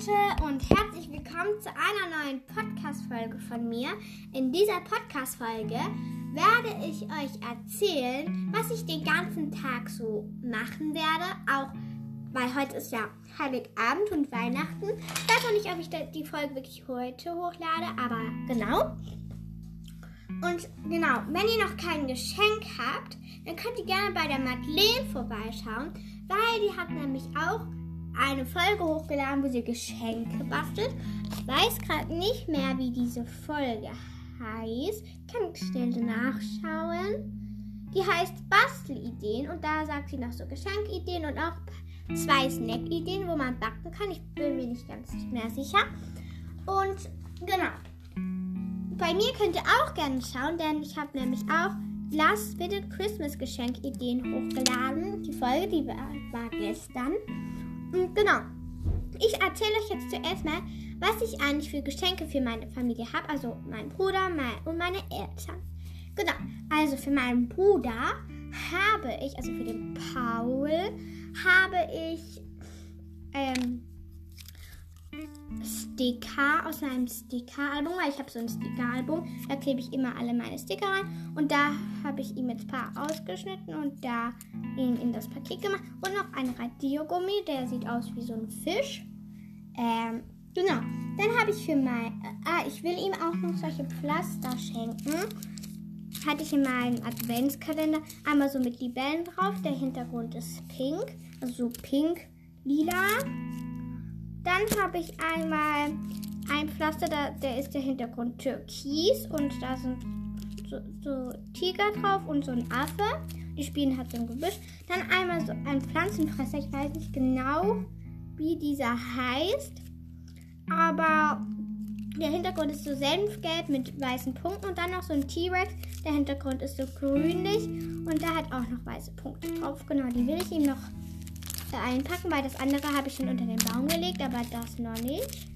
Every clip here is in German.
Leute und herzlich willkommen zu einer neuen Podcast-Folge von mir. In dieser Podcast-Folge werde ich euch erzählen, was ich den ganzen Tag so machen werde. Auch weil heute ist ja Heiligabend und Weihnachten. Ich weiß noch nicht, ob ich die Folge wirklich heute hochlade, aber genau. Und genau, wenn ihr noch kein Geschenk habt, dann könnt ihr gerne bei der Madeleine vorbeischauen, weil die hat nämlich auch eine Folge hochgeladen, wo sie Geschenke bastelt. Ich weiß gerade nicht mehr, wie diese Folge heißt. Ich kann schnell nachschauen. Die heißt Bastelideen und da sagt sie noch so Geschenkideen und auch zwei Snackideen, wo man backen kann. Ich bin mir nicht ganz mehr sicher. Und genau. Bei mir könnt ihr auch gerne schauen, denn ich habe nämlich auch Last Minute Christmas Geschenkideen hochgeladen. Die Folge, die war, war gestern. Und genau. Ich erzähle euch jetzt zuerst mal, was ich eigentlich für Geschenke für meine Familie habe. Also mein Bruder mein, und meine Eltern. Genau. Also für meinen Bruder habe ich, also für den Paul, habe ich ähm, Sticker aus meinem Sticker-Album, weil ich habe so ein Sticker-Album. Da klebe ich immer alle meine Sticker rein. Und da habe ich ihm jetzt ein paar ausgeschnitten und da ihn in das Paket gemacht. Und noch ein Radiergummi, der sieht aus wie so ein Fisch. Ähm, genau. Dann habe ich für mein. Äh, ah, ich will ihm auch noch solche Pflaster schenken. Hatte ich in meinem Adventskalender einmal so mit Libellen drauf. Der Hintergrund ist pink. Also so pink-lila. Dann habe ich einmal ein Pflaster, da, der ist der Hintergrund türkis und da sind so, so, Tiger drauf und so ein Affe. Die spielen halt so ein Gebüsch. Dann einmal so ein Pflanzenfresser, ich weiß nicht genau, wie dieser heißt, aber der Hintergrund ist so senfgelb mit weißen Punkten und dann noch so ein T-Rex. Der Hintergrund ist so grünlich und da hat auch noch weiße Punkte drauf. Genau, die will ich ihm noch einpacken, weil das andere habe ich schon unter den Baum gelegt, aber das noch nicht.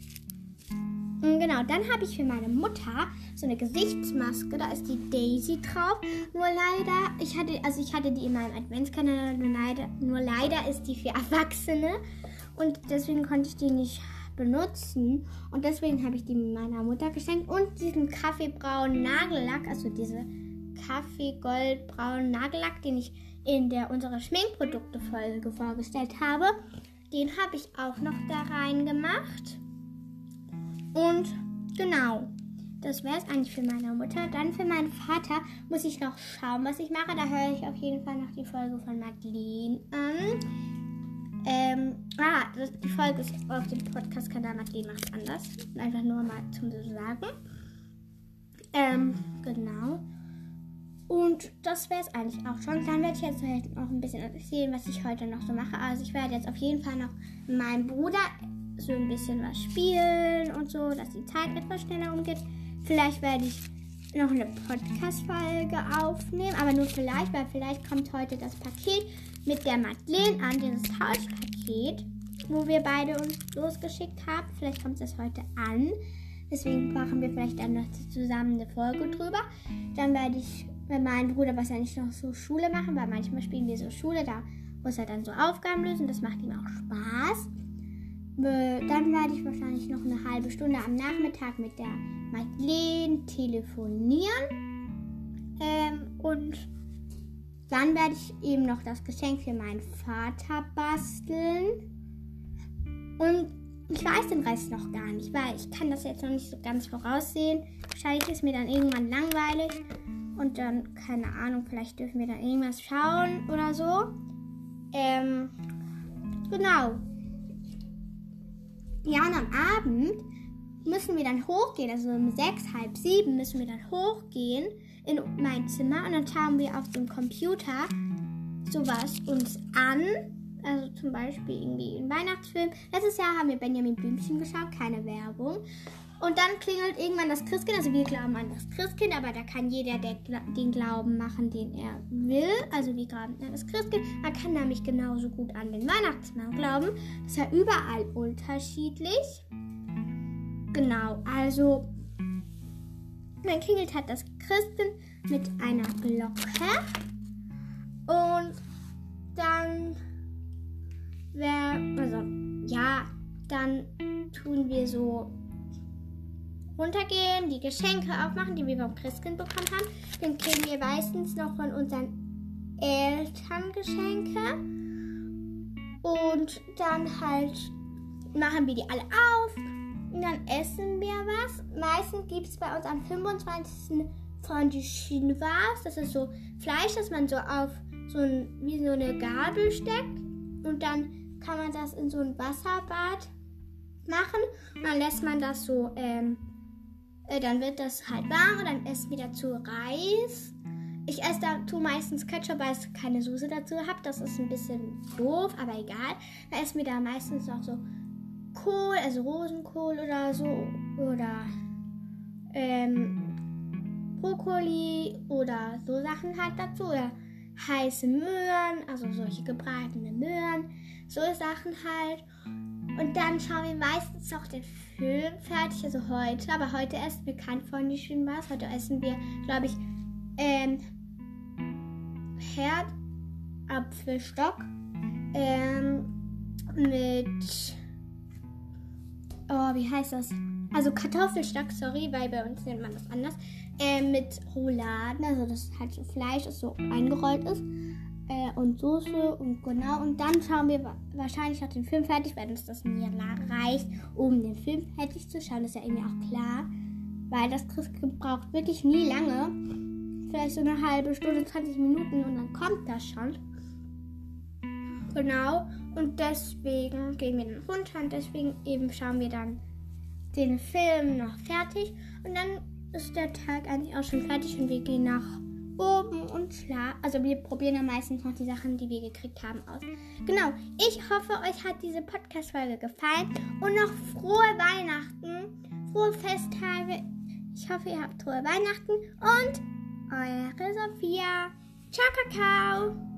Und genau, dann habe ich für meine Mutter so eine Gesichtsmaske, da ist die Daisy drauf. Nur leider, ich hatte, also ich hatte die in meinem Adventskalender, nur leider, nur leider ist die für Erwachsene und deswegen konnte ich die nicht benutzen und deswegen habe ich die meiner Mutter geschenkt und diesen kaffeebraunen Nagellack, also diese kaffee-goldbraunen Nagellack, den ich in der unsere Schminkprodukte-Folge vorgestellt habe. Den habe ich auch noch da rein gemacht. Und genau, das wäre es eigentlich für meine Mutter. Dann für meinen Vater muss ich noch schauen, was ich mache. Da höre ich auf jeden Fall noch die Folge von Madeleine an. Ähm, ah, das, die Folge ist auf dem Podcast-Kanal Madeleine macht anders. Einfach nur mal zum Sagen. Ähm, genau. Und das wäre es eigentlich auch schon. Dann werde ich jetzt halt noch ein bisschen erzählen, was ich heute noch so mache. Also ich werde jetzt auf jeden Fall noch meinem Bruder so ein bisschen was spielen und so, dass die Zeit etwas schneller umgeht. Vielleicht werde ich noch eine Podcast-Folge aufnehmen, aber nur vielleicht, weil vielleicht kommt heute das Paket mit der Madeleine an, dieses Tauschpaket, wo wir beide uns losgeschickt haben. Vielleicht kommt es heute an. Deswegen machen wir vielleicht dann noch zusammen eine Folge drüber. Dann werde ich bei meinem Bruder wahrscheinlich noch so Schule machen, weil manchmal spielen wir so Schule, da muss er dann so Aufgaben lösen, das macht ihm auch Spaß. Dann werde ich wahrscheinlich noch eine halbe Stunde am Nachmittag mit der Madeleine telefonieren. Ähm, und dann werde ich eben noch das Geschenk für meinen Vater basteln. Und ich weiß den Rest noch gar nicht, weil ich kann das jetzt noch nicht so ganz voraussehen. Wahrscheinlich ist mir dann irgendwann langweilig. Und dann, keine Ahnung, vielleicht dürfen wir dann irgendwas schauen oder so. Ähm, genau. Ja, und am Abend müssen wir dann hochgehen, also um sechs, halb sieben müssen wir dann hochgehen in mein Zimmer und dann schauen wir auf dem Computer sowas uns an. Also zum Beispiel irgendwie einen Weihnachtsfilm. Letztes Jahr haben wir Benjamin Blümchen geschaut, keine Werbung. Und dann klingelt irgendwann das Christkind. Also wir glauben an das Christkind, aber da kann jeder der, den Glauben machen, den er will. Also wir glauben an das Christkind. Man kann nämlich genauso gut an den Weihnachtsmann glauben. Das ist ja überall unterschiedlich. Genau, also dann klingelt halt das Christkind mit einer Glocke. Und dann wer, also ja, dann wir so runtergehen, die Geschenke aufmachen, die wir vom Christkind bekommen haben. Dann kriegen wir meistens noch von unseren Eltern Geschenke. Und dann halt machen wir die alle auf. Und dann essen wir was. Meistens gibt es bei uns am 25. von die Chinois. Das ist so Fleisch, das man so auf so ein, wie so eine Gabel steckt. Und dann kann man das in so ein Wasserbad machen. Und dann lässt man das so, ähm, äh, dann wird das halt warm und dann essen wir dazu Reis. Ich esse dazu meistens Ketchup, weil ich keine Soße dazu habe. Das ist ein bisschen doof, aber egal. Dann essen wir da meistens noch so Kohl, also Rosenkohl oder so. Oder ähm, Brokkoli oder so Sachen halt dazu. Oder heiße Möhren, also solche gebratene Möhren. So Sachen halt. Und dann schauen wir meistens noch den Film fertig, also heute. Aber heute essen wir kein Fondue was. Heute essen wir, glaube ich, ähm, Herdapfelstock ähm, mit, oh, wie heißt das? Also Kartoffelstock, sorry, weil bei uns nennt man das anders. Ähm, mit Rouladen, also das halt so Fleisch, das so eingerollt ist äh, und Soße und genau. Und dann schauen wir wahrscheinlich auch den Film fertig, weil uns das mir reicht, um den Film fertig zu schauen. Ist ja irgendwie auch klar, weil das Christkind braucht wirklich nie lange. Vielleicht so eine halbe Stunde, 20 Minuten und dann kommt das schon. Genau. Und deswegen gehen wir dann runter und deswegen eben schauen wir dann den Film noch fertig. Und dann ist der Tag eigentlich auch schon fertig und wir gehen nach oben und schlafen. Also wir probieren ja meistens noch die Sachen, die wir gekriegt haben, aus. Genau. Ich hoffe, euch hat diese Podcast-Folge gefallen. Und noch frohe Weihnachten, frohe Festtage. Ich hoffe, ihr habt frohe Weihnachten und eure Sophia. Ciao, Kakao.